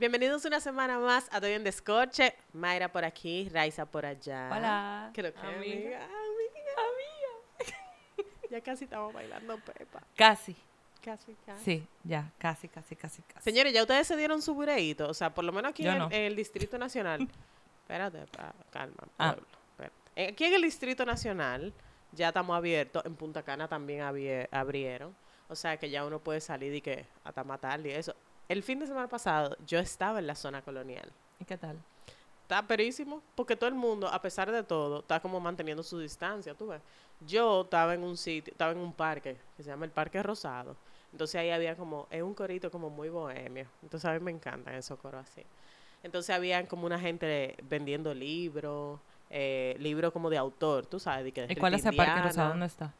Bienvenidos una semana más a Doy en Descorche. Mayra por aquí, Raiza por allá. Hola. Creo que amiga. amiga, amiga, Ya casi estamos bailando Pepa. Casi. Casi, casi. Sí, ya, casi, casi, casi, casi. Señores, ya ustedes se dieron su bureíto. O sea, por lo menos aquí en, no. en el Distrito Nacional. Espérate, pa- calma, Ah. pueblo. espérate. Aquí en el Distrito Nacional ya estamos abiertos. En Punta Cana también abrieron. O sea, que ya uno puede salir y que hasta matar y eso. El fin de semana pasado yo estaba en la zona colonial. ¿Y qué tal? Está perísimo, porque todo el mundo, a pesar de todo, está como manteniendo su distancia, tú ves. Yo estaba en un sitio, estaba en un parque, que se llama el Parque Rosado. Entonces ahí había como, es un corito como muy bohemio. Entonces a mí me encantan esos coros así. Entonces había como una gente vendiendo libros, eh, libros como de autor, tú sabes. De que ¿Y cuál es ese parque rosado? ¿Dónde está?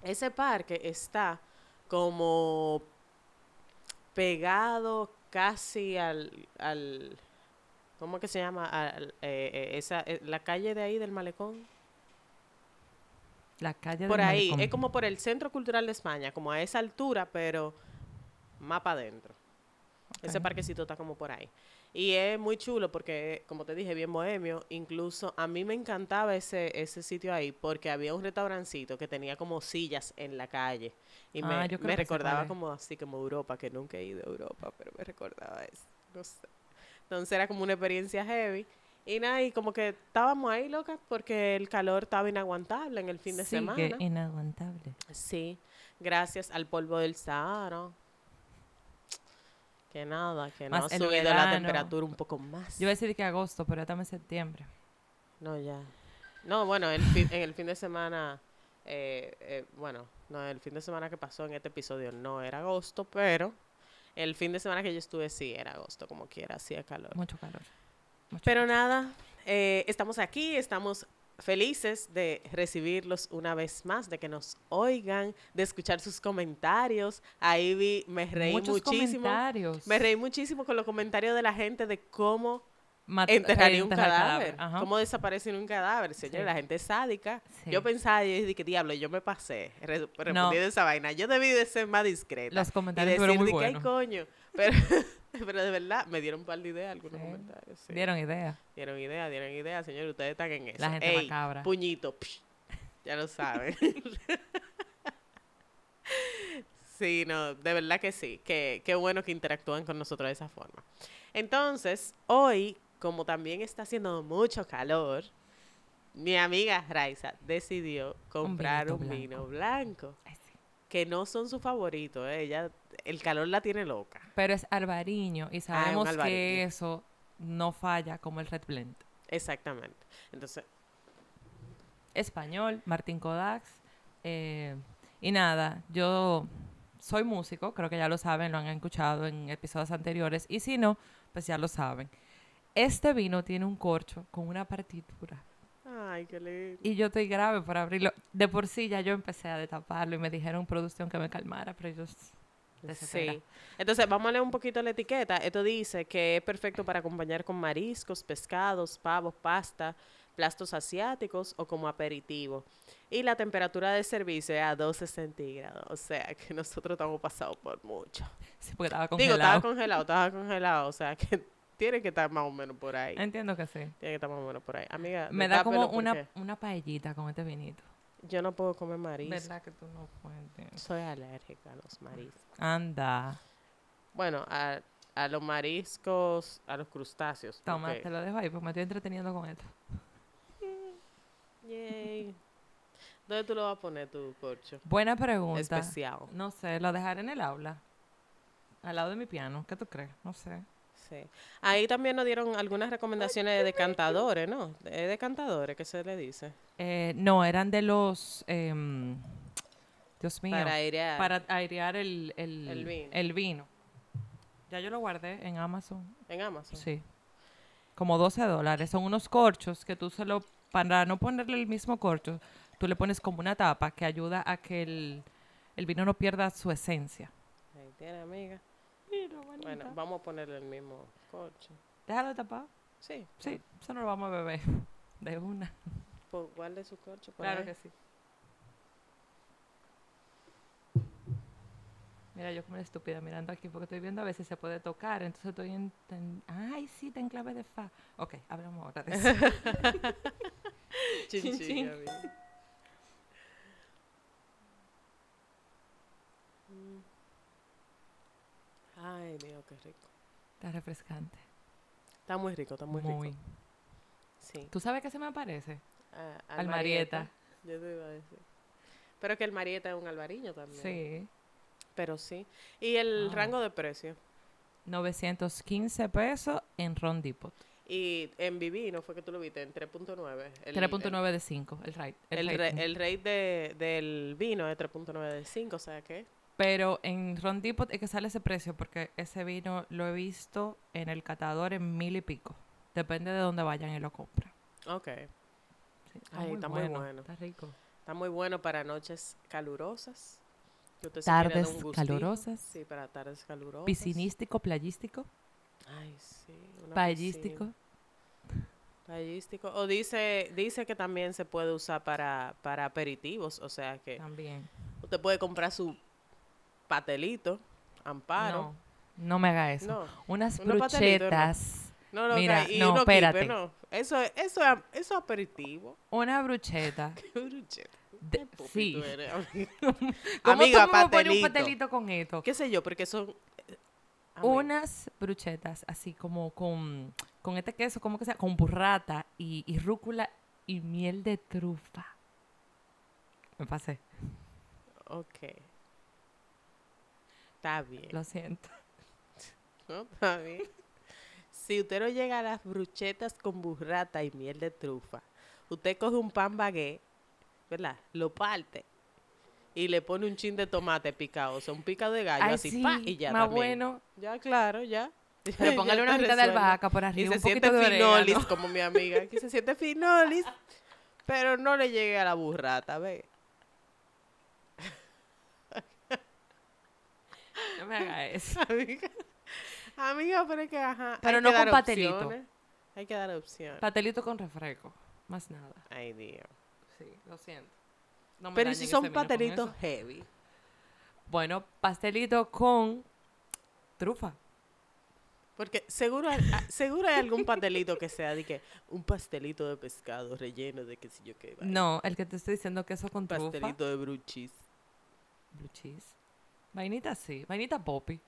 Ese parque está como pegado casi al, al ¿cómo que se llama? Al- eh, eh, esa, eh, la calle de ahí del malecón. La calle Por del ahí, Malecón. es como por el Centro Cultural de España, como a esa altura, pero más para adentro. Ese parquecito está como por ahí. Y es muy chulo porque, como te dije, bien bohemio. Incluso a mí me encantaba ese, ese sitio ahí porque había un restaurancito que tenía como sillas en la calle. Y Ah, me, yo creo me recordaba como así como Europa, que nunca he ido a Europa, pero me recordaba eso. No sé. Entonces era como una experiencia heavy. Y nada, y como que estábamos ahí, locas, porque el calor estaba inaguantable en el fin de Sigue semana. inaguantable. Sí, gracias al polvo del Sahara. Que nada, que no Más ha el subido la temperatura un poco más. Yo iba a decir que agosto, pero estamos en septiembre. No, ya. No, bueno, el fin- en el fin de semana, eh, eh, bueno, no, el fin de semana que pasó en este episodio no era agosto, pero el fin de semana que yo estuve sí era agosto, como quiera, hacía calor. Mucho calor. Mucho Pero calor. nada, eh, estamos aquí, estamos felices de recibirlos una vez más, de que nos oigan, de escuchar sus comentarios. Ahí vi, me reí Muchos muchísimo. comentarios. Me reí muchísimo con los comentarios de la gente de cómo Mat- enterraría un cadáver, cómo desaparece un cadáver. Señor, Sí. la gente es sádica. Sí. Yo pensaba, y dije, diablo, yo me pasé re- No. respondiendo esa vaina. Yo debí de ser más discreta. Los y comentarios decir, fueron muy de que, "Ay, buenos. coño. Pero, pero de verdad, me dieron un par de ideas algunos Sí. comentarios. sí. Dieron idea. Dieron idea, dieron idea, señor. Ustedes están en eso. La gente Ey, macabra. Puñito. psh, ya lo saben. sí, no, de verdad que sí. Que, qué bueno que interactúan con nosotros de esa forma. Entonces, hoy, como también está haciendo mucho calor, mi amiga Raiza decidió comprar un, vino blanco. Sí. Que no son sus favoritos. ¿eh? Ella, el calor la tiene loca. Pero es albariño y Ah, sabemos albariño. que eso no falla como el Red Blend. Exactamente. Entonces, español, Martín Kodax. eh, y nada, yo soy músico, creo que ya lo saben, lo han escuchado en episodios anteriores. Y si no, pues ya lo saben. Este vino tiene un corcho con una partitura. Ay, qué lindo. Y yo estoy grave por abrirlo. De por sí ya yo empecé a destaparlo y me dijeron producción que me calmara, pero ellos... desespera. Sí. Entonces, vamos a leer un poquito la etiqueta. Esto dice que es perfecto para acompañar con mariscos, pescados, pavos, pasta, plastos asiáticos o como aperitivo. Y la temperatura de servicio es a 12 centígrados. O sea, que nosotros estamos pasados por mucho. Sí, porque estaba Digo, congelado. estaba congelado, estaba congelado. O sea, que tiene que estar más o menos por ahí. Entiendo que sí. Tiene que estar más o menos por ahí. Amiga, Me da como una, porque una paellita con este vinito. Yo no puedo comer mariscos. ¿Verdad que tú no puedes? Soy alérgica a los mariscos. Anda. Bueno, a, a los mariscos, a los crustáceos. Toma, porque- te lo dejo ahí, pues me estoy entreteniendo con esto. Yay. ¿Dónde tú lo vas a poner tu corcho? Buena pregunta. Especial. No sé, lo dejaré en el aula. Al lado de mi piano. ¿Qué tú crees? No sé. Sí. Ahí también nos dieron algunas recomendaciones de decantadores, ¿no? De decantadores, ¿qué se le dice? Eh, no, eran de los... em, Dios mío. Para airear. Para airear el, el, El vino. el vino. Ya yo lo guardé en Amazon. En Amazon. Sí. Como 12 dólares. Son unos corchos que tú solo... Para no ponerle el mismo corcho, tú le pones como una tapa que ayuda a que el, el vino no pierda su esencia. Ahí tiene, amiga. Bueno, Bueno, vamos a ponerle el mismo corcho. déjalo tapado. Sí. Sí, eso no lo vamos a beber. De una. Pues guarde su corcho por Claro ahí. que sí. Mira, yo como una estúpida mirando aquí porque estoy viendo a ver si se puede tocar. Entonces estoy en... Ay, sí, está en clave de fa. Ok, hablamos ahora de eso. Chin, Chin, chin, chin. Ay, Dios, qué rico. Está refrescante. Está muy rico, está muy, Muy. rico. Sí. ¿Tú sabes qué se me parece? Ah, Al Marieta. Yo te iba a decir. Pero que el Marieta es un albariño también. Sí. Pero sí. ¿Y el Ah. rango de precio? 915 pesos en Ron Depot. Y en Vivino fue que tú lo viste en 3.9. El- 3.9 de 5, el rate. El, El, el, re- el rate de, del vino es 3.9 de 5, o sea que... Pero en Ron Depot es que sale ese precio porque ese vino lo he visto en el catador en mil y pico. Depende de dónde vayan y lo compran. Ok. Sí, Ay, está muy bueno. Está rico. Está muy bueno para noches calurosas. quiere dar Tardes un calurosas. Sí, para tardes calurosas. Piscinístico, playístico, Ay, sí. piscina. Paellístico. O dice, dice que también se puede usar para, para aperitivos. O sea que También. usted puede comprar su patelito, amparo. No, no me haga eso. No. Unas patelitos, bruchetas. No, no, Mira, y no, kipe, espérate. no. Eso, es- eso, es- eso es aperitivo. Una brucheta. Qué brucheta. de- Qué sí. tú eres, amiga. ¿Cómo Amiga, un patelito. con esto? ¿Qué sé yo? Porque son... eh, amiga. Unas bruchetas así como con, con este queso, como que sea, con burrata y, y rúcula y miel de trufa. Me pasé, Ok. Está bien. lo siento. ¿no? Está bien. Si usted no llega a las bruchetas con burrata y miel de trufa, usted coge un pan baguette, ¿verdad? Lo parte y le pone un chin de tomate picado, o sea, un picado de gallo, Ay, así, sí, pa, y ya más también. bueno. Ya, claro, ya. Pero póngale una hojita de albahaca por Y arriba, se un siente poquito de finolis, orégano. como mi amiga. Aquí se siente finolis, pero no le llegue a la burrata, ¿ve? No me haga eso. Amiga, amiga, pero es que, ajá. Pero hay no que con dar patelito. opciones. Hay que dar opciones. Patelito con refresco, más nada. Ay, Dios. Sí, lo siento. No me Pero ¿y dañen si son eso. heavy? Bueno, pastelito con trufa. Porque seguro, hay- ah, seguro hay algún pastelito que sea de que un pastelito de pescado relleno de qué sé yo qué. No, el que te estoy diciendo queso con Un trufa. pastelito de bruchis. Blue cheese. Vainita sí, vainita poppy.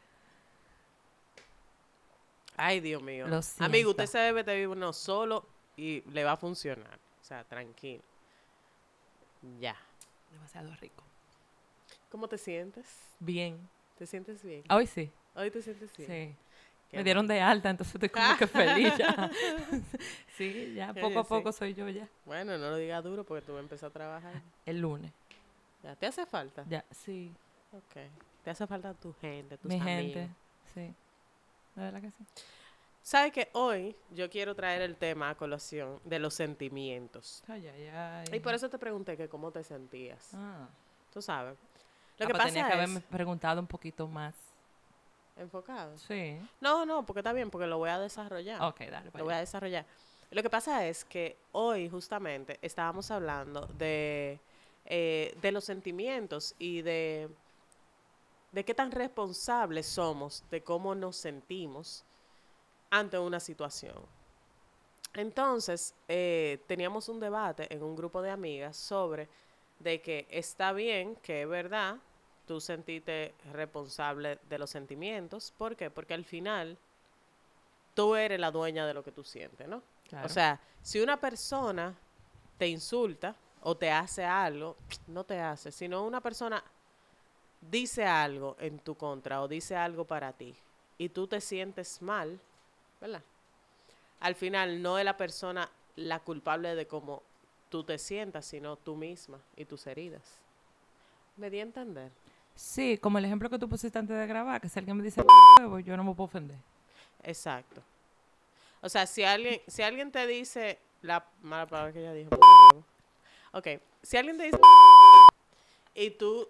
Ay, Dios mío. Lo Amigo, usted se debe de vivir uno solo y le va a funcionar. O sea, tranquilo. Ya. Demasiado rico. ¿Cómo te sientes? Bien. ¿Te sientes bien? Hoy sí. Hoy te sientes Sí. bien. Qué Me dieron de alta, entonces estoy como que feliz ya. sí, ya Sí, poco a sí. poco soy yo ya. Bueno, no lo digas duro porque tú vas a empezar a trabajar. El lunes. Ya, ¿te hace falta? Ya, sí. Ok. Te hace falta tu gente, tus Mi amigos. gente. Sí. La verdad que sí. ¿Sabes que hoy yo quiero traer el tema a colación de los sentimientos? Ay, ay, ay. Y por eso te pregunté que cómo te sentías. Ah. Tú sabes. Lo Ah, que pues pasa tenía que es... haberme preguntado un poquito más. Enfocado. Sí. No, no, porque está bien, porque lo voy a desarrollar. Ok, dale. Lo voy a desarrollar. Lo que pasa es que hoy justamente estábamos hablando de, eh, de los sentimientos y de, de qué tan responsables somos de cómo nos sentimos ante una situación. Entonces, eh, teníamos un debate en un grupo de amigas sobre de que está bien, que es verdad, tú sentiste responsable de los sentimientos. ¿Por qué? Porque al final tú eres la dueña de lo que tú sientes, ¿no? Claro. O sea, si una persona te insulta o te hace algo, no te hace, sino una persona dice algo en tu contra o dice algo para ti y tú te sientes mal, ¿verdad? Al final no es la persona la culpable de cómo tú te sientas, sino tú misma y tus heridas. ¿Me di a entender? Sí, como el ejemplo que tú pusiste antes de grabar, que si alguien me dice huevo, yo no me puedo ofender. Exacto. O sea, si alguien, si alguien te dice la mala palabra que ella dijo, ok, si alguien te dice y tú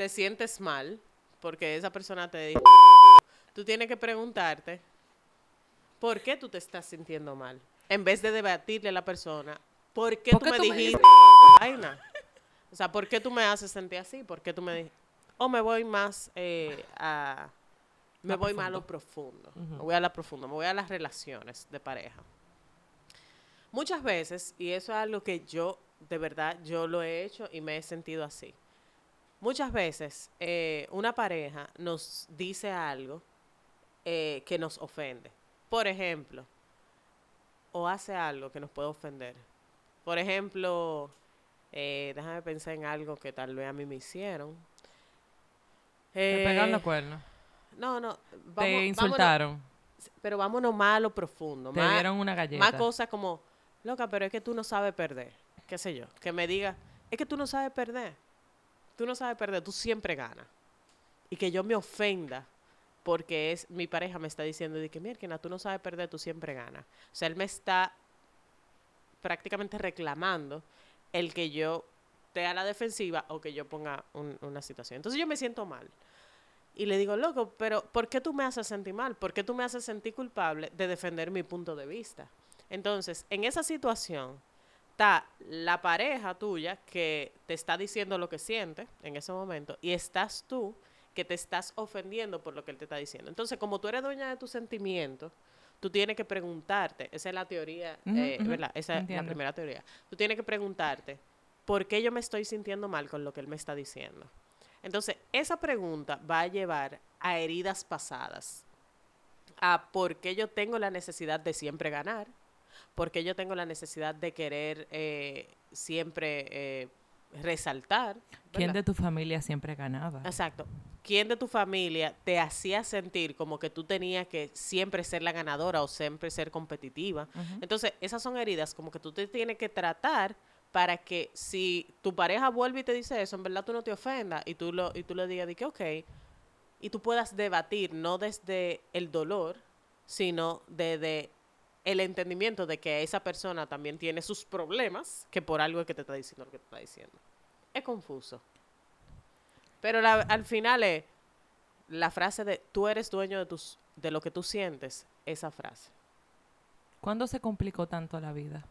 te sientes mal porque esa persona te dijo, tú tienes que preguntarte por qué tú te estás sintiendo mal, en vez de debatirle a la persona, ¿por qué ¿Por tú qué me tú dijiste vaina? O sea, ¿por qué tú me haces sentir así? ¿Por qué tú me dijiste? o me voy más eh, a... Me voy más a lo profundo. profundo. Me voy a la profundo, me voy a las relaciones de pareja. Muchas veces, y eso es algo que yo, de verdad, yo lo he hecho y me he sentido así. Muchas veces eh, una pareja nos dice algo eh, que nos ofende. Por ejemplo, o hace algo que nos puede ofender. Por ejemplo, eh, déjame pensar en algo que tal vez a mí me hicieron. Te pegaron Eh, los cuernos. no, no. Te vamos- vámonos- insultaron. pero vámonos más a lo profundo. Te más, dieron una galleta. más cosas como, loca, pero es que tú no sabes perder. Qué sé yo. Que me diga, es que tú no sabes perder. Tú no sabes perder, tú siempre ganas. Y que yo me ofenda porque es mi pareja me está diciendo de que, mira, tú no sabes perder, tú siempre ganas. O sea, él me está prácticamente reclamando el que yo esté a la defensiva o que yo ponga un- una situación. Entonces yo me siento mal. Y le digo, loco, pero ¿por qué tú me haces sentir mal? ¿Por qué tú me haces sentir culpable de defender mi punto de vista? Entonces, en esa situación está la pareja tuya que te está diciendo lo que siente en ese momento y estás tú que te estás ofendiendo por lo que él te está diciendo. Entonces, como tú eres dueña de tus sentimientos, tú tienes que preguntarte, esa es la teoría, eh, ¿verdad? Esa es la primera teoría. Tú tienes que preguntarte, ¿por qué yo me estoy sintiendo mal con lo que él me está diciendo? Entonces, esa pregunta va a llevar a heridas pasadas, a por qué yo tengo la necesidad de siempre ganar, por qué yo tengo la necesidad de querer eh, siempre eh, resaltar. ¿Quién de tu familia siempre ganaba? Exacto. ¿Quién de tu familia te hacía sentir como que tú tenías que siempre ser la ganadora o siempre ser competitiva? Entonces, esas son heridas como que tú te tienes que tratar para que si tu pareja vuelve y te dice eso, en verdad tú no te ofendas y tú, lo, y tú le digas de que, ok, y tú puedas debatir no desde el dolor, sino desde el entendimiento de que esa persona también tiene sus problemas, que por algo es que te está diciendo lo que te está diciendo. Es confuso. Pero la- al final es la frase de tú eres dueño de, tus, de lo que tú sientes, esa frase. ¿Cuándo se complicó tanto la vida?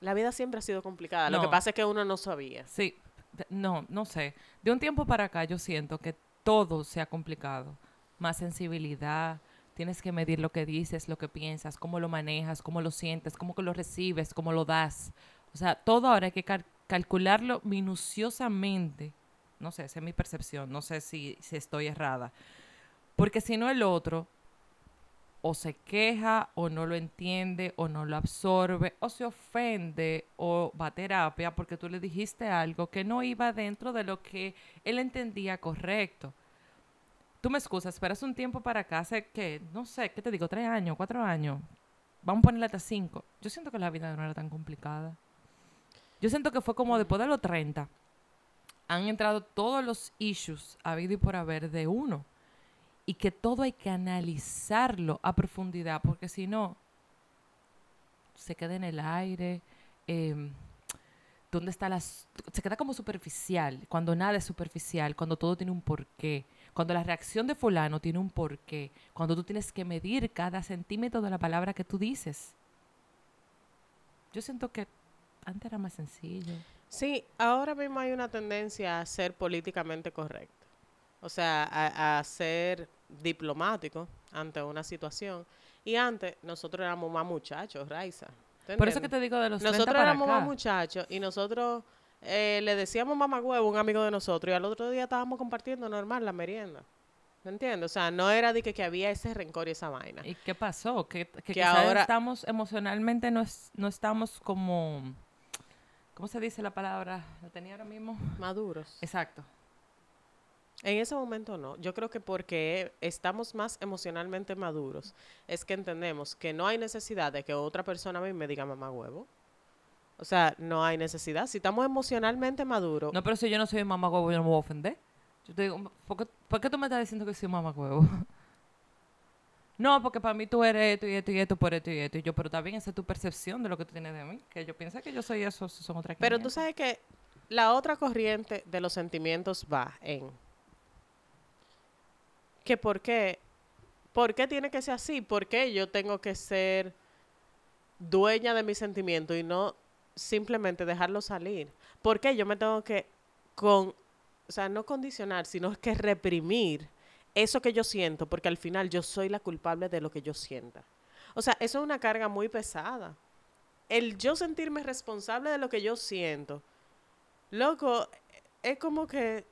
La vida siempre ha sido complicada. Lo que pasa es que uno no sabía. Sí, no, no sé. De un tiempo para acá yo siento que todo se ha complicado. Más sensibilidad, tienes que medir lo que dices, lo que piensas, cómo lo manejas, cómo lo sientes, cómo lo recibes, cómo lo das. O sea, todo ahora hay que cal- calcularlo minuciosamente. No sé, esa es mi percepción, no sé si, si estoy errada. Porque si no el otro o se queja o no lo entiende o no lo absorbe o se ofende o va a terapia porque tú le dijiste algo que no iba dentro de lo que él entendía correcto. Tú me excusas, hace un tiempo para acá, hace que, no sé, ¿qué te digo? ¿Tres años? ¿Cuatro años? Vamos a ponerle hasta cinco. Yo siento que la vida no era tan complicada. Yo siento que fue como después de los 30. Han entrado todos los issues habido y por haber de uno y que todo hay que analizarlo a profundidad, porque si no, se queda en el aire. em, ¿Dónde está las.? Se queda como superficial, cuando nada es superficial, cuando todo tiene un porqué, cuando la reacción de Fulano tiene un porqué, cuando tú tienes que medir cada centímetro de la palabra que tú dices. Yo siento que antes era más sencillo. Sí, ahora mismo hay una tendencia a ser políticamente correcto. O sea, a, a ser diplomático ante una situación. Y antes nosotros éramos más muchachos, Raiza. ¿Tú Por eso que te digo de los 30 Nosotros éramos más muchachos y nosotros eh, le decíamos mamá huevo a un amigo de nosotros y al otro día estábamos compartiendo normal la merienda. ¿Me entiendes? O sea, no era de que, que había ese rencor y esa vaina. ¿Y qué pasó? Que, que, Que ahora- estamos emocionalmente, no, es- no estamos como... ¿Cómo se dice la palabra? ¿La tenía ahora mismo? Maduros. Exacto. En ese momento no. Yo creo que porque estamos más emocionalmente maduros es que entendemos que no hay necesidad de que otra persona a mí me diga mamá huevo. O sea, no hay necesidad. Si estamos emocionalmente maduros, No, pero si yo no soy mamá huevo, yo no me voy a ofender. Yo te digo, ¿por qué, por qué tú me estás diciendo que soy mamá huevo? No, porque para mí tú eres esto y esto y esto por esto y esto. Y yo, pero bien, esa es tu percepción de lo que tú tienes de mí. Que yo pienso que yo soy eso, eso son otras pero tú 500. sabes que la otra corriente de los sentimientos va en que por qué, por qué tiene que ser así, por qué yo tengo que ser dueña de mis sentimientos y no simplemente dejarlo salir, por qué yo me tengo que con o sea, no condicionar, sino que reprimir eso que yo siento, porque al final yo soy la culpable de lo que yo sienta. O sea, eso es una carga muy pesada. El yo sentirme responsable de lo que yo siento, loco, es como que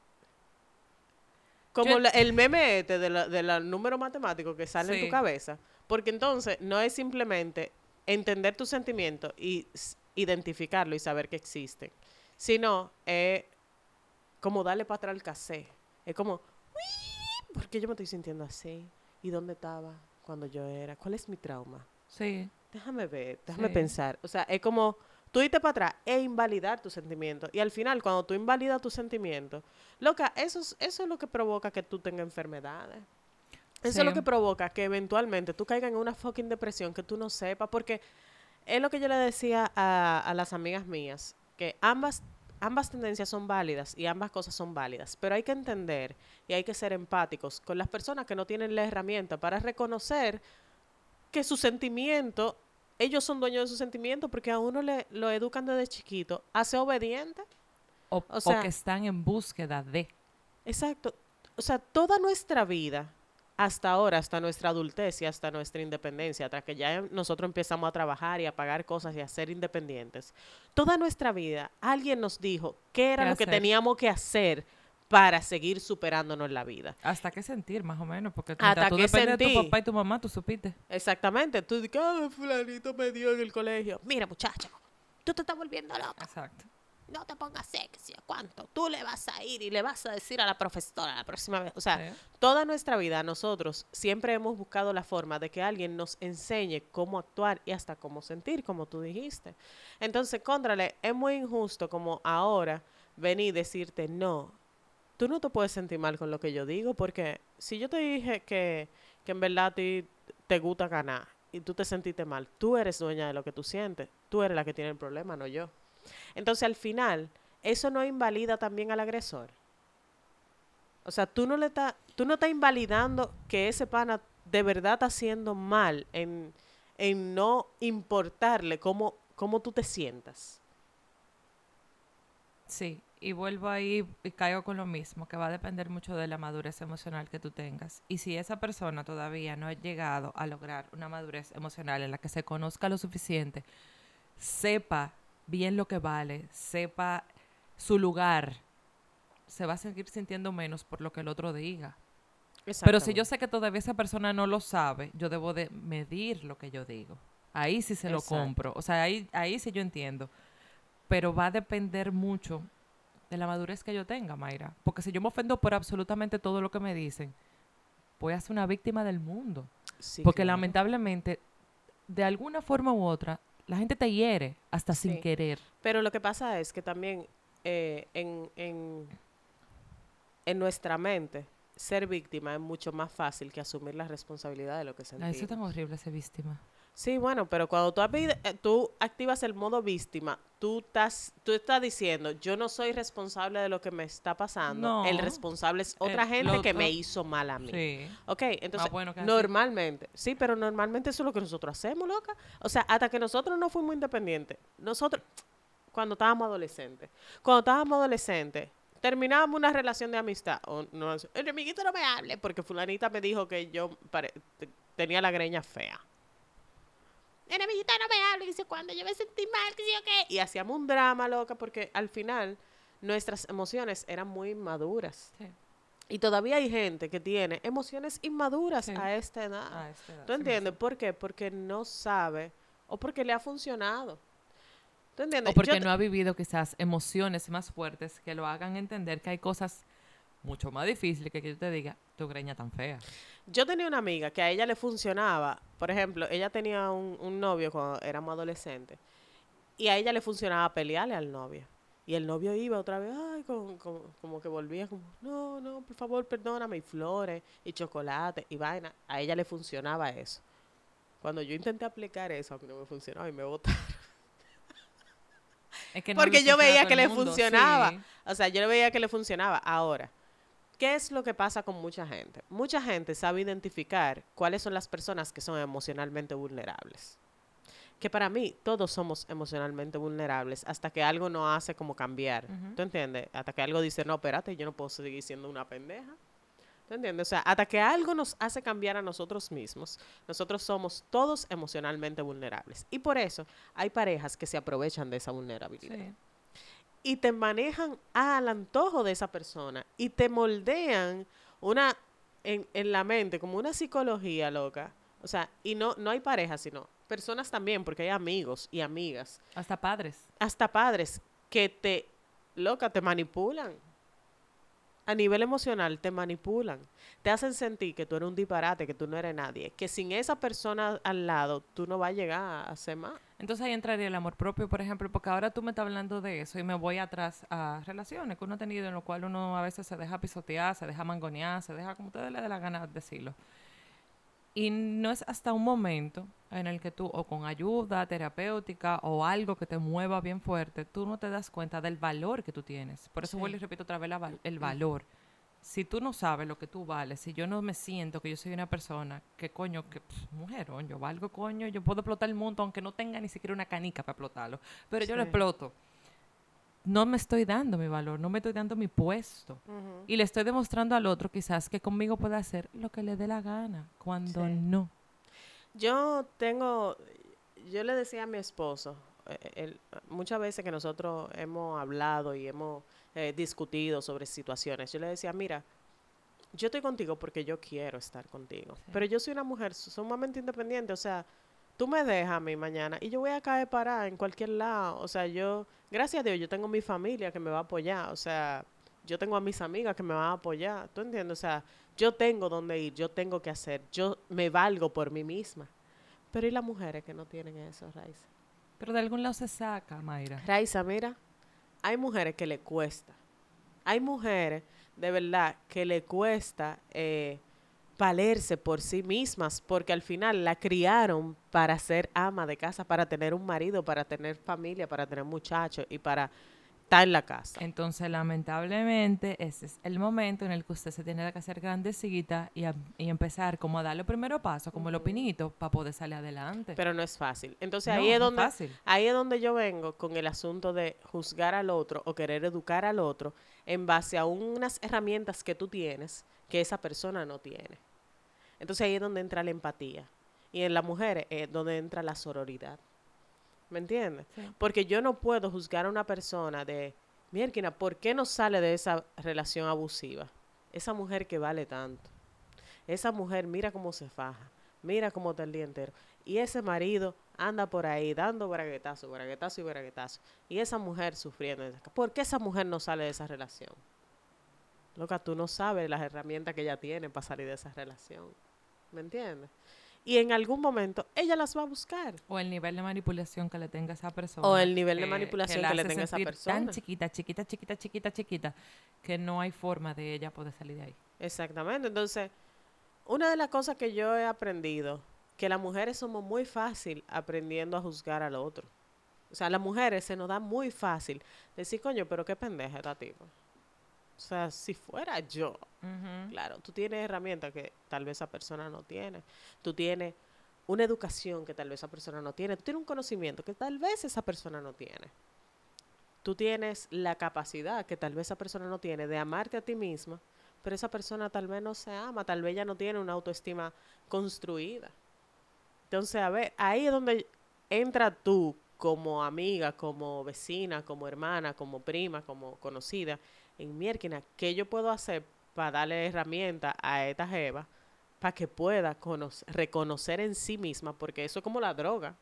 como Yo- la- el meme este de la, de la número matemático que sale en tu cabeza. Porque entonces no es simplemente entender tus sentimientos y identificarlo y saber que existen, sino es como darle para atrás al casé. Es como, "Uy, ¿por qué yo me estoy sintiendo así? ¿Y dónde estaba cuando yo era? ¿Cuál es mi trauma? Sí. Déjame ver, déjame Sí. pensar. O sea, es como tú irte para atrás e invalidar tus sentimientos. Y al final, cuando tú invalidas tus sentimientos, loca, eso es, eso es lo que provoca que tú tengas enfermedades. Eso es lo que provoca que eventualmente tú caigas en una fucking depresión que tú no sepas. Porque es lo que yo le decía a, a las amigas mías, que ambas, ambas tendencias son válidas y ambas cosas son válidas. Pero hay que entender y hay que ser empáticos con las personas que no tienen la herramienta para reconocer que su sentimiento, ellos son dueños de sus sentimientos porque a uno le lo educan desde chiquito a ser obediente. O, O o sea- que están en búsqueda de. Exacto. O sea, toda nuestra vida, hasta ahora, hasta nuestra adultez y hasta nuestra independencia, hasta que ya nosotros empezamos a trabajar y a pagar cosas y a ser independientes, toda nuestra vida alguien nos dijo qué era ¿Qué lo que teníamos que hacer para seguir superándonos la vida. Hasta qué sentir, más o menos. Porque Hasta tú dependes de tu papá y tu mamá, tú supiste. Exactamente. Tú dices, ah, fulanito me dio en el colegio. Mira, muchacho, tú te estás volviendo loca. Exacto. No te pongas sexy, ¿cuánto? Tú le vas a ir y le vas a decir a la profesora la próxima vez. O sea, toda nuestra vida nosotros siempre hemos buscado la forma de que alguien nos enseñe cómo actuar y hasta cómo sentir, como tú dijiste. Entonces, contrale, es muy injusto como ahora venir y decirte, no, tú no te puedes sentir mal con lo que yo digo, porque si yo te dije que, que en verdad a ti te gusta ganar y tú te sentiste mal, tú eres dueña de lo que tú sientes, tú eres la que tiene el problema, no yo. Entonces, al final, eso no invalida también al agresor. O sea, tú no le estás, tú no estás invalidando que ese pana de verdad está haciendo mal en, en no importarle cómo, cómo tú te sientas. Sí, y vuelvo ahí y caigo con lo mismo, que va a depender mucho de la madurez emocional que tú tengas. Y si esa persona todavía no ha llegado a lograr una madurez emocional en la que se conozca lo suficiente, sepa bien lo que vale, sepa su lugar, se va a seguir sintiendo menos por lo que el otro diga. Pero si yo sé que todavía esa persona no lo sabe, yo debo de medir lo que yo digo. Ahí sí se lo Exacto. compro. O sea, ahí, ahí sí yo entiendo. Pero va a depender mucho de la madurez que yo tenga, Mayra. Porque si yo me ofendo por absolutamente todo lo que me dicen, voy a ser una víctima del mundo. Sí, Porque claro. lamentablemente, de alguna forma u otra, la gente te hiere hasta Sí. sin querer. Pero lo que pasa es que también eh, en, en, en nuestra mente, ser víctima es mucho más fácil que asumir la responsabilidad de lo que sentimos. eso es tan horrible, ser víctima. Sí, bueno, pero cuando tú, eh, tú activas el modo víctima, tú estás, tú estás diciendo, yo no soy responsable de lo que me está pasando, el responsable es otra El- gente lo- que me hizo mal a mí. Sí. Ok, entonces, bueno que así. normalmente, sí, pero normalmente eso es lo que nosotros hacemos, loca. O sea, hasta que nosotros no fuimos independientes, nosotros, cuando estábamos adolescentes, cuando estábamos adolescentes, terminábamos una relación de amistad, o no, enemiguito no me hable, porque fulanita me dijo que yo tenía la greña fea. Enemiguita no me hable, dice, cuando yo me sentí mal, que qué. Y hacíamos un drama, loca, porque al final nuestras emociones eran muy inmaduras. Sí. Y todavía hay gente que tiene emociones inmaduras Sí. a esta edad. Esta edad, ¿Tú sí, entiendes? ¿Por qué? Porque no sabe o porque le ha funcionado. ¿Tú entiendes? O porque te- no ha vivido quizás emociones más fuertes que lo hagan entender que hay cosas mucho más difíciles que yo te diga, tu greña tan fea. Yo tenía una amiga que a ella le funcionaba, por ejemplo, ella tenía un, un novio cuando éramos adolescentes y a ella le funcionaba pelearle al novio. Y el novio iba otra vez, ay, con- con- como que volvía como, no, no, por favor, perdóname, y flores, y chocolate, y vaina. A ella le funcionaba eso. Cuando yo intenté aplicar eso, a mí no me funcionaba y me botaron. Es que no Porque yo veía que le mundo, funcionaba. sí. O sea, yo veía que le funcionaba. Ahora, ¿qué es lo que pasa con mucha gente? Mucha gente sabe identificar cuáles son las personas que son emocionalmente vulnerables. que para mí todos somos emocionalmente vulnerables hasta que algo nos hace como cambiar. Ujú. ¿Tú entiendes? Hasta que algo dice, no, espérate, yo no puedo seguir siendo una pendeja. ¿Tú entiendes? O sea, hasta que algo nos hace cambiar a nosotros mismos, nosotros somos todos emocionalmente vulnerables. Y por eso hay parejas que se aprovechan de esa vulnerabilidad Sí. Y te manejan al antojo de esa persona y te moldean una en, en la mente como una psicología loca. O sea, y no, no hay parejas, sino personas también, porque hay amigos y amigas, Hasta padres. hasta padres que te, loca, te manipulan. A nivel emocional te manipulan. Te hacen sentir que tú eres un disparate, que tú no eres nadie. Que sin esa persona al lado, tú no vas a llegar a ser más. Entonces ahí entraría el amor propio, por ejemplo, porque ahora tú me estás hablando de eso y me voy atrás a relaciones que uno ha tenido en lo cual uno a veces se deja pisotear, se deja mangonear, se deja como ustedes le dé la gana decirlo. Y no es hasta un momento en el que tú, o con ayuda terapéutica o algo que te mueva bien fuerte, tú no te das cuenta del valor que tú tienes. Por eso Sí. vuelvo y repito otra vez la el valor. Si tú no sabes lo que tú vales, si yo no me siento que yo soy una persona que coño, que pff, mujerón, yo valgo coño, yo puedo explotar el mundo aunque no tenga ni siquiera una canica para explotarlo, pero yo lo exploto. No me estoy dando mi valor, no me estoy dando mi puesto. Y le estoy demostrando al otro quizás que conmigo puede hacer lo que le dé la gana, cuando Sí. no. Yo tengo, yo le decía a mi esposo, eh, muchas veces que nosotros hemos hablado y hemos eh, discutido sobre situaciones, yo le decía, mira, yo estoy contigo porque yo quiero estar contigo, Sí. pero yo soy una mujer sumamente independiente, o sea, tú me dejas a mí mañana y yo voy a caer parada en cualquier lado, o sea, yo, gracias a Dios, yo tengo mi familia que me va a apoyar, o sea, yo tengo a mis amigas que me van a apoyar, ¿tú entiendes? O sea, yo tengo dónde ir, yo tengo que hacer, yo me valgo por mí misma. Pero ¿y las mujeres que no tienen eso, Raiza? Pero de algún lado se saca, Mayra. Raiza, mira, hay mujeres que le cuesta. Hay mujeres, de verdad, que le cuesta eh, valerse por sí mismas, porque al final la criaron para ser ama de casa, para tener un marido, para tener familia, para tener muchachos y para en la casa. Entonces, lamentablemente, ese es el momento en el que usted se tiene que hacer grandecita y, a- y empezar como a dar los primeros pasos, como el opinito, para poder salir adelante. Pero no es fácil. Entonces No, ahí es donde fácil. ahí es donde yo vengo con el asunto de juzgar al otro o querer educar al otro en base a unas herramientas que tú tienes que esa persona no tiene. Entonces ahí es donde entra la empatía. Y en las mujeres es donde entra la sororidad. ¿Me entiendes? Sí. Porque yo no puedo juzgar a una persona de, mierda, ¿por qué no sale de esa relación abusiva? Esa mujer que vale tanto. Esa mujer mira cómo se faja, mira cómo está el día entero. Y ese marido anda por ahí dando braguetazo, braguetazo y braguetazo. Y esa mujer sufriendo. ¿Por qué esa mujer no sale de esa relación? Loca, tú no sabes las herramientas que ella tiene para salir de esa relación. ¿Me entiendes? Y en algún momento ella las va a buscar. O el nivel de manipulación que le tenga esa persona. O el nivel de manipulación la que le tenga esa persona. Tan chiquita, chiquita, chiquita, chiquita, chiquita, que no hay forma de ella poder salir de ahí. Exactamente. Entonces, una de las cosas que yo he aprendido, que las mujeres somos muy fácil aprendiendo a juzgar al otro. O sea, a las mujeres se nos da muy fácil decir, coño, pero qué pendeja esta tipo. O sea, si fuera yo, claro, tú tienes herramientas que tal vez esa persona no tiene. Tú tienes una educación que tal vez esa persona no tiene. Tú tienes un conocimiento que tal vez esa persona no tiene. Tú tienes la capacidad que tal vez esa persona no tiene de amarte a ti misma, pero esa persona tal vez no se ama, tal vez ella no tiene una autoestima construida. Entonces, a ver, ahí es donde entra tú como amiga, como vecina, como hermana, como prima, como conocida, en Mierquina, ¿qué yo puedo hacer para darle herramientas a esta jeva para que pueda conocer- reconocer en sí misma? Porque eso es como la droga.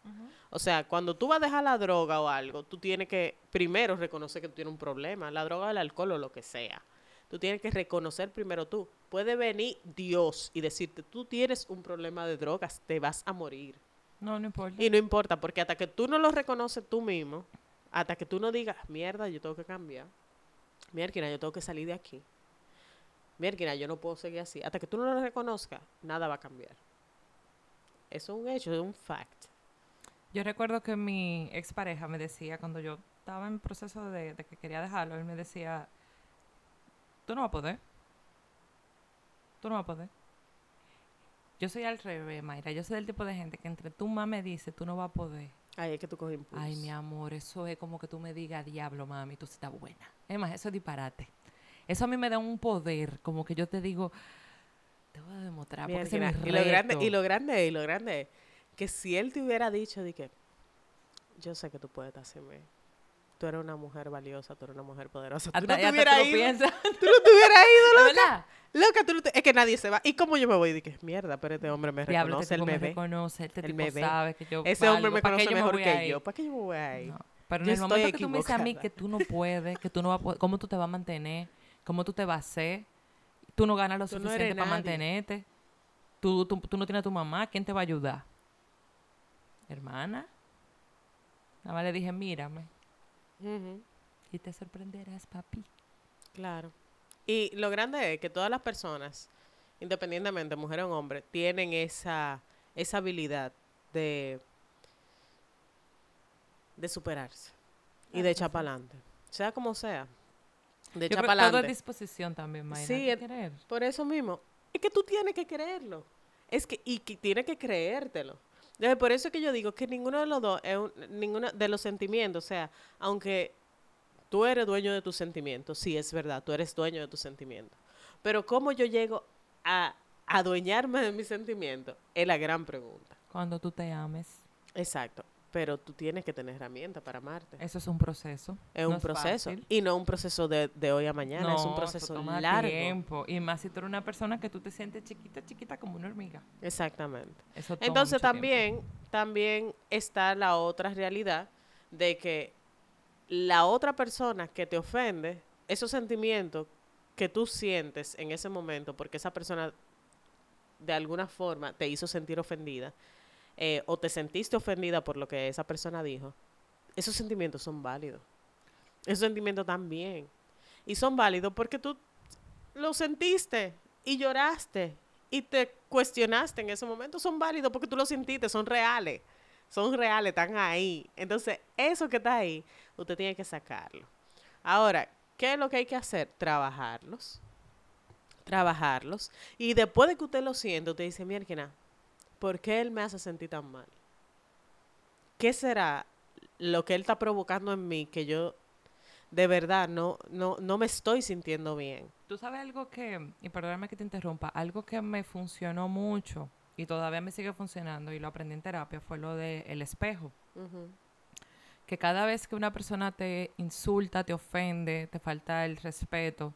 O sea, cuando tú vas a dejar la droga o algo, tú tienes que primero reconocer que tú tienes un problema, la droga, el alcohol o lo que sea. Tú tienes que reconocer primero tú. Puede venir Dios y decirte, tú tienes un problema de drogas, te vas a morir. No, no importa. Y no importa, porque hasta que tú no lo reconoces tú mismo, hasta que tú no digas, mierda, yo tengo que cambiar. Mierda, yo tengo que salir de aquí. Mierda, yo no puedo seguir así. Hasta que tú no lo reconozcas, nada va a cambiar. Eso es un hecho, es un fact. Yo recuerdo que mi expareja me decía, cuando yo estaba en proceso de, de que quería dejarlo, él me decía, tú no vas a poder. Tú no vas a poder. Yo soy al revés, Mayra. Yo soy del tipo de gente que entre tú más me dice, tú no vas a poder, Ay, es que tú coges impulso. Ay, mi amor, eso es como que tú me digas, diablo, mami, tú estás buena. Es más, eso es disparate. Eso a mí me da un poder, como que yo te digo, te voy a demostrar. Porque ese es Mierda, mi y lo grande, y lo grande es, y lo grande es, que si él te hubiera dicho de que yo sé que tú puedes mí. Tú eres una mujer valiosa, tú eres una mujer poderosa. Tú Hasta, no te hubieras ido. piensas. Tú no te hubieras ido, ¿De loca. Loca, tú no te- es que nadie se va. ¿Y cómo yo me voy? Y dije, mierda, pero este hombre me Diablo, reconoce, este me reconoce, este me sabe que yo Ese hombre me ¿para qué conoce me mejor que yo. ¿Para qué yo me voy a ir? No, Pero en Yo el momento que tú me dices a mí que tú no puedes, que tú no vas a poder, cómo tú te vas a mantener, cómo tú te vas a hacer, tú no ganas lo Tú suficiente para nadie. mantenerte, tú, tú, tú no tienes a tu mamá, ¿quién te va a ayudar? Hermana. Nada más le dije, mírame Y te sorprenderás, papi. Claro. Y lo grande es que todas las personas, independientemente, mujer o hombre, tienen esa, esa habilidad de, de superarse y de echar para adelante. Sea como sea. De echar para adelante. disposición también, Mayra. Sí, el-. Por eso mismo. Es que tú tienes que creerlo. Es que, y que tienes que creértelo. Entonces, por eso es que yo digo que ninguno de los dos es un- ninguno de los sentimientos. O sea, aunque tú eres dueño de tus sentimientos, sí es verdad, tú eres dueño de tus sentimientos. Pero cómo yo llego a adueñarme de mis sentimientos es la gran pregunta. Cuando tú te ames, Exacto. Pero tú tienes que tener herramientas para amarte. eso es un proceso. Es no un proceso. fácil. Y no un proceso de, de hoy a mañana, es un proceso toma largo. tiempo. Y más si tú eres una persona que tú te sientes chiquita, chiquita como una hormiga. Exactamente. Eso toma Entonces mucho tiempo. también, también está la otra realidad de que la otra persona que te ofende, esos sentimientos que tú sientes en ese momento, porque esa persona de alguna forma te hizo sentir ofendida, eh, o te sentiste ofendida por lo que esa persona dijo, esos sentimientos son válidos. Esos sentimientos también. Y son válidos porque tú lo sentiste y lloraste y te cuestionaste en ese momento. Son válidos porque tú lo sentiste, son reales. Son reales, están ahí. Entonces, eso que está ahí, usted tiene que sacarlo. Ahora, ¿qué es lo que hay que hacer? Trabajarlos. Trabajarlos. Y después de que usted lo siente, usted dice, mierda, ¿por qué él me hace sentir tan mal? ¿Qué será lo que él está provocando en mí que yo de verdad no, no, no me estoy sintiendo bien? Tú sabes algo que, y perdóname que te interrumpa, algo que me funcionó mucho y todavía me sigue funcionando y lo aprendí en terapia fue lo del el espejo. Que cada vez que una persona te insulta, te ofende, te falta el respeto,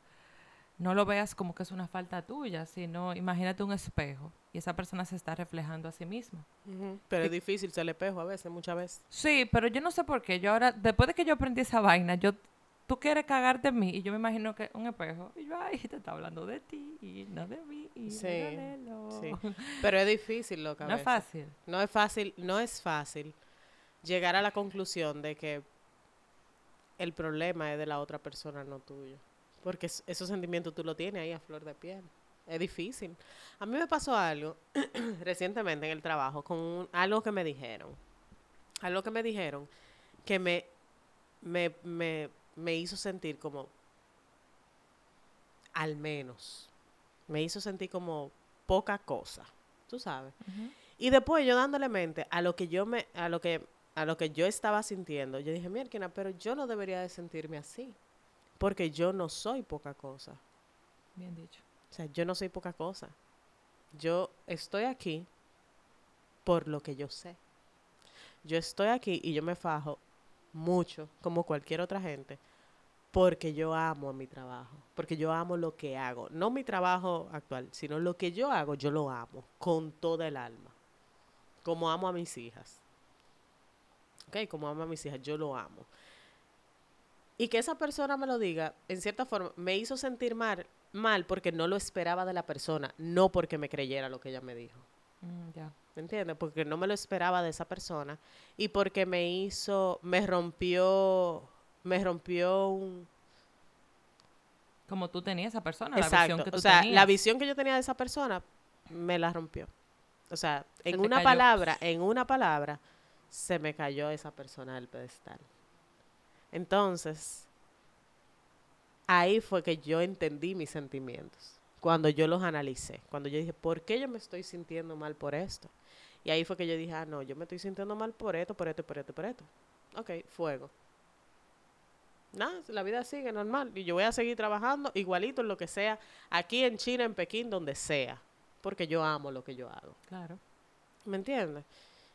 no lo veas como que es una falta tuya, sino imagínate un espejo y esa persona se está reflejando a sí misma. Pero es difícil ser el espejo a veces, muchas veces. Sí, pero yo no sé por qué. Yo ahora, después de que yo aprendí esa vaina, yo, tú quieres cagarte en mí y yo me imagino que un espejo y yo, ay, te está hablando de ti y no de mí. Y Sí, lelelo". sí. Pero es difícil lo que a No es fácil. No es fácil, no es fácil llegar a la conclusión de que el problema es de la otra persona, no tuyo. Porque es- esos sentimientos tú lo tienes ahí a flor de piel. Es difícil. A mí me pasó algo recientemente en el trabajo con un- algo que me dijeron. Algo que me dijeron que me, me, me, me hizo sentir como, al menos, me hizo sentir como poca cosa. Tú sabes. Y después yo dándole mente a lo que yo me, a lo que, a lo que yo estaba sintiendo, yo dije, mierda, pero yo no debería de sentirme así. Porque yo no soy poca cosa. Bien dicho. O sea, yo no soy poca cosa. Yo estoy aquí por lo que yo sé. Yo estoy aquí y yo me fajo mucho, como cualquier otra gente, porque yo amo mi trabajo, porque yo amo lo que hago. No mi trabajo actual, sino lo que yo hago, yo lo amo con toda el alma. Como amo a mis hijas. ¿Ok? Como amo a mis hijas, yo lo amo. Y que esa persona me lo diga, en cierta forma, me hizo sentir mal, mal porque no lo esperaba de la persona, no porque me creyera lo que ella me dijo. Mm, ya. ¿Me entiendes? Porque no me lo esperaba de esa persona y porque me hizo, me rompió, me rompió un... Como tú tenías esa persona, la Exacto. visión que tú o sea, tenías. la visión que yo tenía de esa persona me la rompió. O sea, Se en una cayó. palabra, en una palabra, se me cayó esa persona del pedestal. Entonces, ahí fue que yo entendí mis sentimientos, cuando yo los analicé, cuando yo dije, ¿por qué yo me estoy sintiendo mal por esto? Y ahí fue que yo dije, ah, no, yo me estoy sintiendo mal por esto, por esto, por esto, por esto. Ok, fuego. Nada, la vida sigue normal. Y yo voy a seguir trabajando igualito en lo que sea, aquí en China, en Pekín, donde sea. Porque yo amo lo que yo hago. Claro. ¿Me entiendes?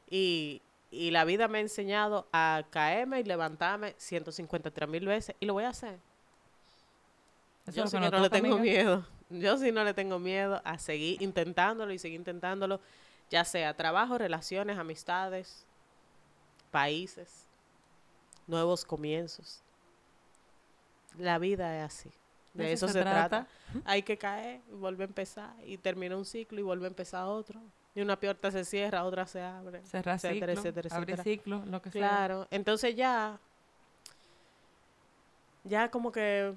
Y, y la vida me ha enseñado a caerme y levantarme 153 mil veces y lo voy a hacer. Eso Yo sí que no le tengo amiga. miedo. Yo sí no le tengo miedo a seguir intentándolo y seguir intentándolo, ya sea trabajo, relaciones, amistades, países, nuevos comienzos. La vida es así. De, eso, se, trata. Hay que caer y volver a empezar y termina un ciclo y vuelve a empezar otro. Y una puerta se cierra, otra se abre. Cerrar etcétera, ciclo, etcétera, etcétera. ciclo, lo que sea. Claro, entonces ya, ya como que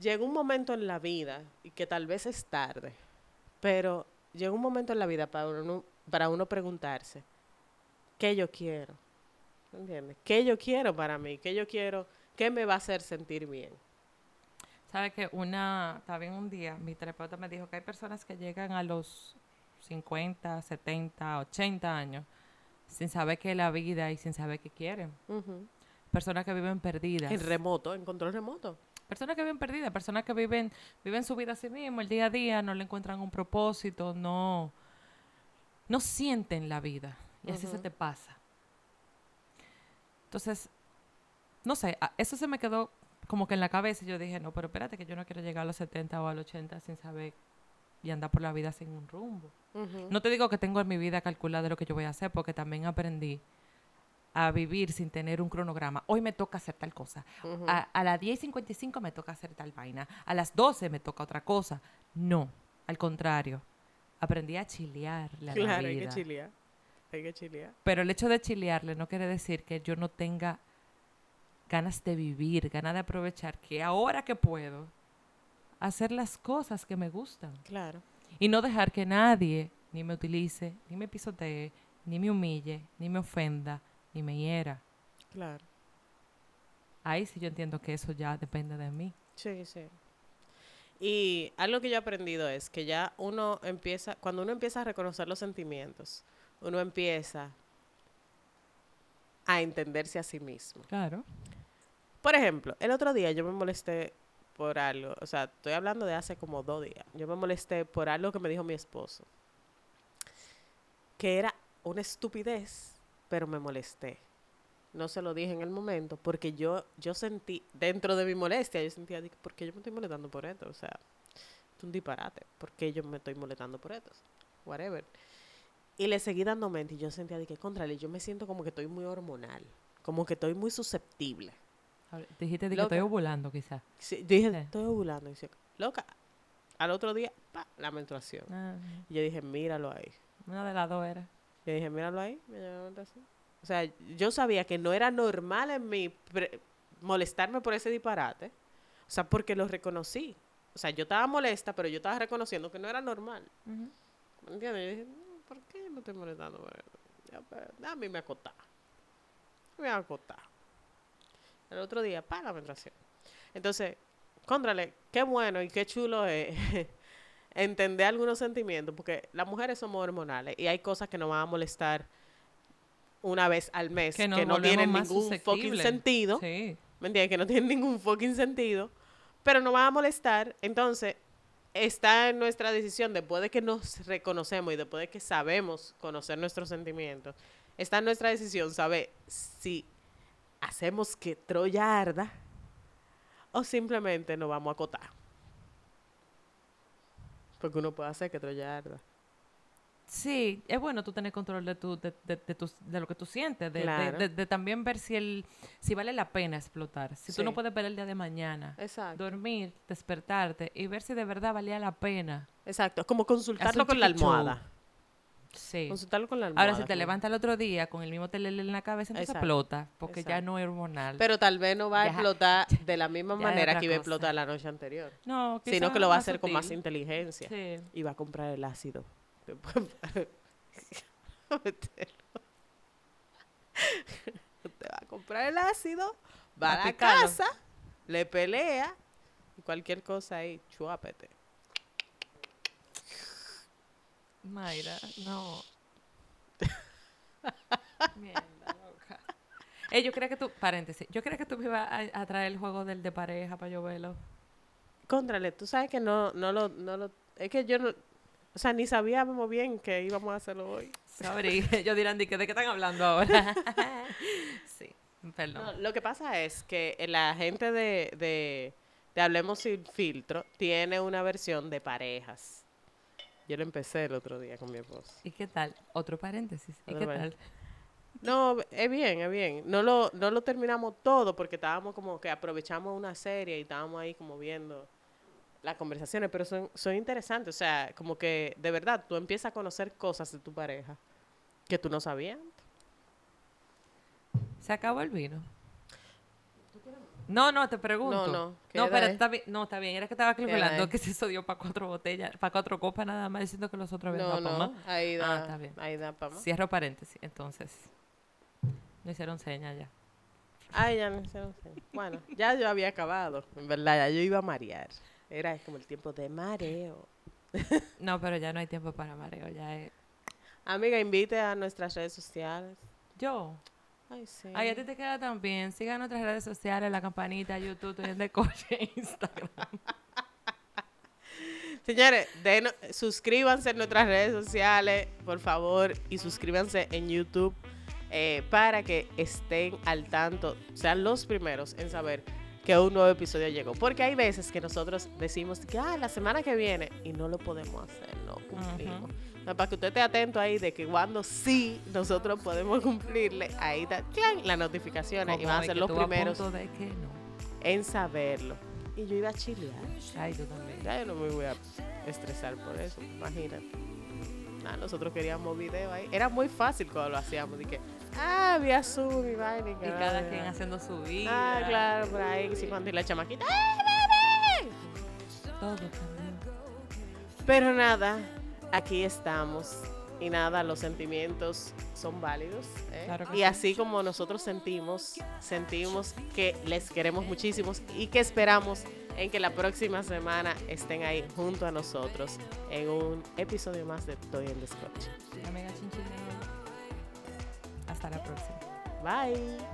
llegó un momento en la vida, y que tal vez es tarde, pero llegó un momento en la vida para uno, para uno preguntarse, ¿qué yo quiero? ¿Entiendes? ¿Qué yo quiero para mí? ¿Qué yo quiero? ¿Qué me va a hacer sentir bien? ¿Sabe que una, también un día, mi terapeuta me dijo que hay personas que llegan a los 50, 70, 80 años sin saber qué es la vida y sin saber qué quieren. Personas que viven perdidas. En remoto, en control remoto. Personas que viven perdidas, personas que viven, viven su vida a sí mismo, el día a día, no le encuentran un propósito, no, no sienten la vida. Y así se te pasa. Entonces, no sé, eso se me quedó como que en la cabeza y yo dije, no, pero espérate que yo no quiero llegar a los 70 o a los 80 sin saber y andar por la vida sin un rumbo. No te digo que tengo en mi vida calculada lo que yo voy a hacer, porque también aprendí a vivir sin tener un cronograma. Hoy me toca hacer tal cosa. A, a las 10.55 me toca hacer tal vaina. A las 12 me toca otra cosa. No, al contrario. Aprendí a chilearle a la Claro, hay que vida. chilear. Hay que chilear. Pero el hecho de chilearle no quiere decir que yo no tenga ganas de vivir, ganas de aprovechar que ahora que puedo hacer las cosas que me gustan. Claro. Y no dejar que nadie ni me utilice, ni me pisotee, ni me humille, ni me ofenda, ni me hiera. Claro. Ahí sí yo entiendo que eso ya depende de mí. Sí, sí. Y algo que yo he aprendido es que ya uno empieza, cuando uno empieza a reconocer los sentimientos, uno empieza a entenderse a sí mismo. Claro. Por ejemplo, el otro día yo me molesté por algo, o sea, estoy hablando de hace como dos días, yo me molesté por algo que me dijo mi esposo, que era una estupidez, pero me molesté. No se lo dije en el momento porque yo, yo sentí, dentro de mi molestia, yo sentía, ¿por qué yo me estoy molestando por esto? O sea, es un disparate, ¿por qué yo me estoy molestando por esto? Whatever. Y le seguí dando mente y yo sentía que, contrale, yo me siento como que estoy muy hormonal, como que estoy muy susceptible. Dijiste de que estoy ovulando quizás. Sí, dije, Sí. estoy ovulando. Y dice, loca. Al otro día, pa, la menstruación. Ah, Y yo dije, míralo ahí. una de las dos era. Yo dije, míralo ahí. me menstruación. O sea, yo sabía que no era normal en mí molestarme por ese disparate. O sea, porque lo reconocí. O sea, yo estaba molesta, pero yo estaba reconociendo que no era normal. Ujú. ¿Me entiendes? Yo dije, "No, ¿por qué me estoy molestando eso? Ya, pues, me acostar. Me voy a acostar. El otro día, pa, la menstruación. Entonces, contrale, qué bueno y qué chulo es entender algunos sentimientos, porque las mujeres somos hormonales y hay cosas que nos van a molestar una vez al mes, Que que, nos no tienen ningún fucking sentido. Sí. ¿Me entiendes? Que no tiene ningún fucking sentido, pero no va a molestar. Entonces, está en nuestra decisión, después de que nos reconocemos y después de que sabemos conocer nuestros sentimientos, está en nuestra decisión saber si hacemos que Troya arda o simplemente nos vamos a acotar. Porque uno puede hacer que arda. Sí, es bueno tú tener control de, tu, de, de, de tus- de lo que tú sientes, de, de- Claro. de- de también ver si, el, si vale la pena explotar. Si tú no Sí. puedes ver el día de mañana, Exacto. dormir, despertarte y ver si de verdad valía la pena. Exacto. Es como consultarlo con la almohada. Sí. Consultarlo con la almohada. Ahora, si te como- levantas el otro día con el mismo telele en la cabeza, entonces Exacto, explota, porque ya no es hormonal. Pero tal vez no va a Ya- explotar de la misma manera que iba a explotar la noche anterior. no, Sino que lo va a hacer con más inteligencia. Sí. Y va a comprar el ácido. Usted va a comprar el ácido, va A a la picarlo. casa, le pelea y cualquier cosa ahí, chuápete. Mayra, no. Mierda, loca. Eh, yo creía que tú, paréntesis, yo creía que tú me ibas a, a traer el juego del de pareja para yo verlo. Contrale, tú sabes que no, no lo, no lo, es que yo no, o sea, ni sabíamos bien que íbamos a hacerlo hoy. Sorry, yo dirán, ¿de qué, ¿de qué están hablando ahora? sí, perdón. No, lo que pasa es que la gente de, de, de Hablemos Sin Filtro tiene una versión de parejas. Yo lo empecé el otro día con mi esposo. ¿Y qué tal? Otro paréntesis. ¿Y Otro qué paréntesis. tal? No, es bien, es bien. No lo, no lo terminamos todo porque estábamos como que aprovechamos una serie y estábamos ahí como viendo las conversaciones, pero son, son interesantes. O sea, como que de verdad tú empiezas a conocer cosas de tu pareja que tú no sabías. ¿Se acabó el vino? No, no, te pregunto. No, no, ¿qué No, pero es? está bien. No, está bien. Era que estaba calculando que se eso dio para cuatro botellas, para cuatro copas nada más, diciendo que los otros habían No, dado no, más. ahí da, Ah, está bien. ahí da para más. Cierro paréntesis. Entonces, no hicieron señas ya. Ay, ya no no sé. Bueno, ya yo había acabado, en verdad, ya yo iba a marear. Era como el tiempo de mareo. No, pero ya no hay tiempo para mareo. Ya es... Amiga, invite a nuestras redes sociales. Yo. Ay, sí. Ay, a ti te queda tan bien. Sigan nuestras redes sociales, la campanita, YouTube, Twitter de coche, Instagram. Señores, denos- suscríbanse en nuestras redes sociales, por favor, y suscríbanse en YouTube eh, para que estén al tanto, sean los primeros en saber que un nuevo episodio llegó. Porque hay veces que nosotros decimos que ah, la semana que viene y no lo podemos hacer, no cumplimos. Para que usted esté atento ahí de que cuando sí nosotros podemos cumplirle, ahí está ¡clan! las notificaciones y van a ser los primeros punto de que no. en saberlo. Y yo iba a chilear. Ay, tú también. Ya yo no me voy a estresar por eso, imagínate. Nada, nosotros queríamos video ahí. Era muy fácil cuando lo hacíamos. Que, ah, había Zoom y vaina. Y cada quien haciendo su vida. Ah, claro, por ahí. Sí, cuando y la chamaquita. ¡ay, bebé! Todo cambió. Pero nada, aquí estamos. Y nada, los sentimientos son válidos. ¿eh? Claro y sí. así como nosotros sentimos, sentimos que les queremos muchísimos y que esperamos en que la próxima semana estén ahí junto a nosotros en un episodio más de Estoy en Chinchilla. Hasta la próxima. Bye.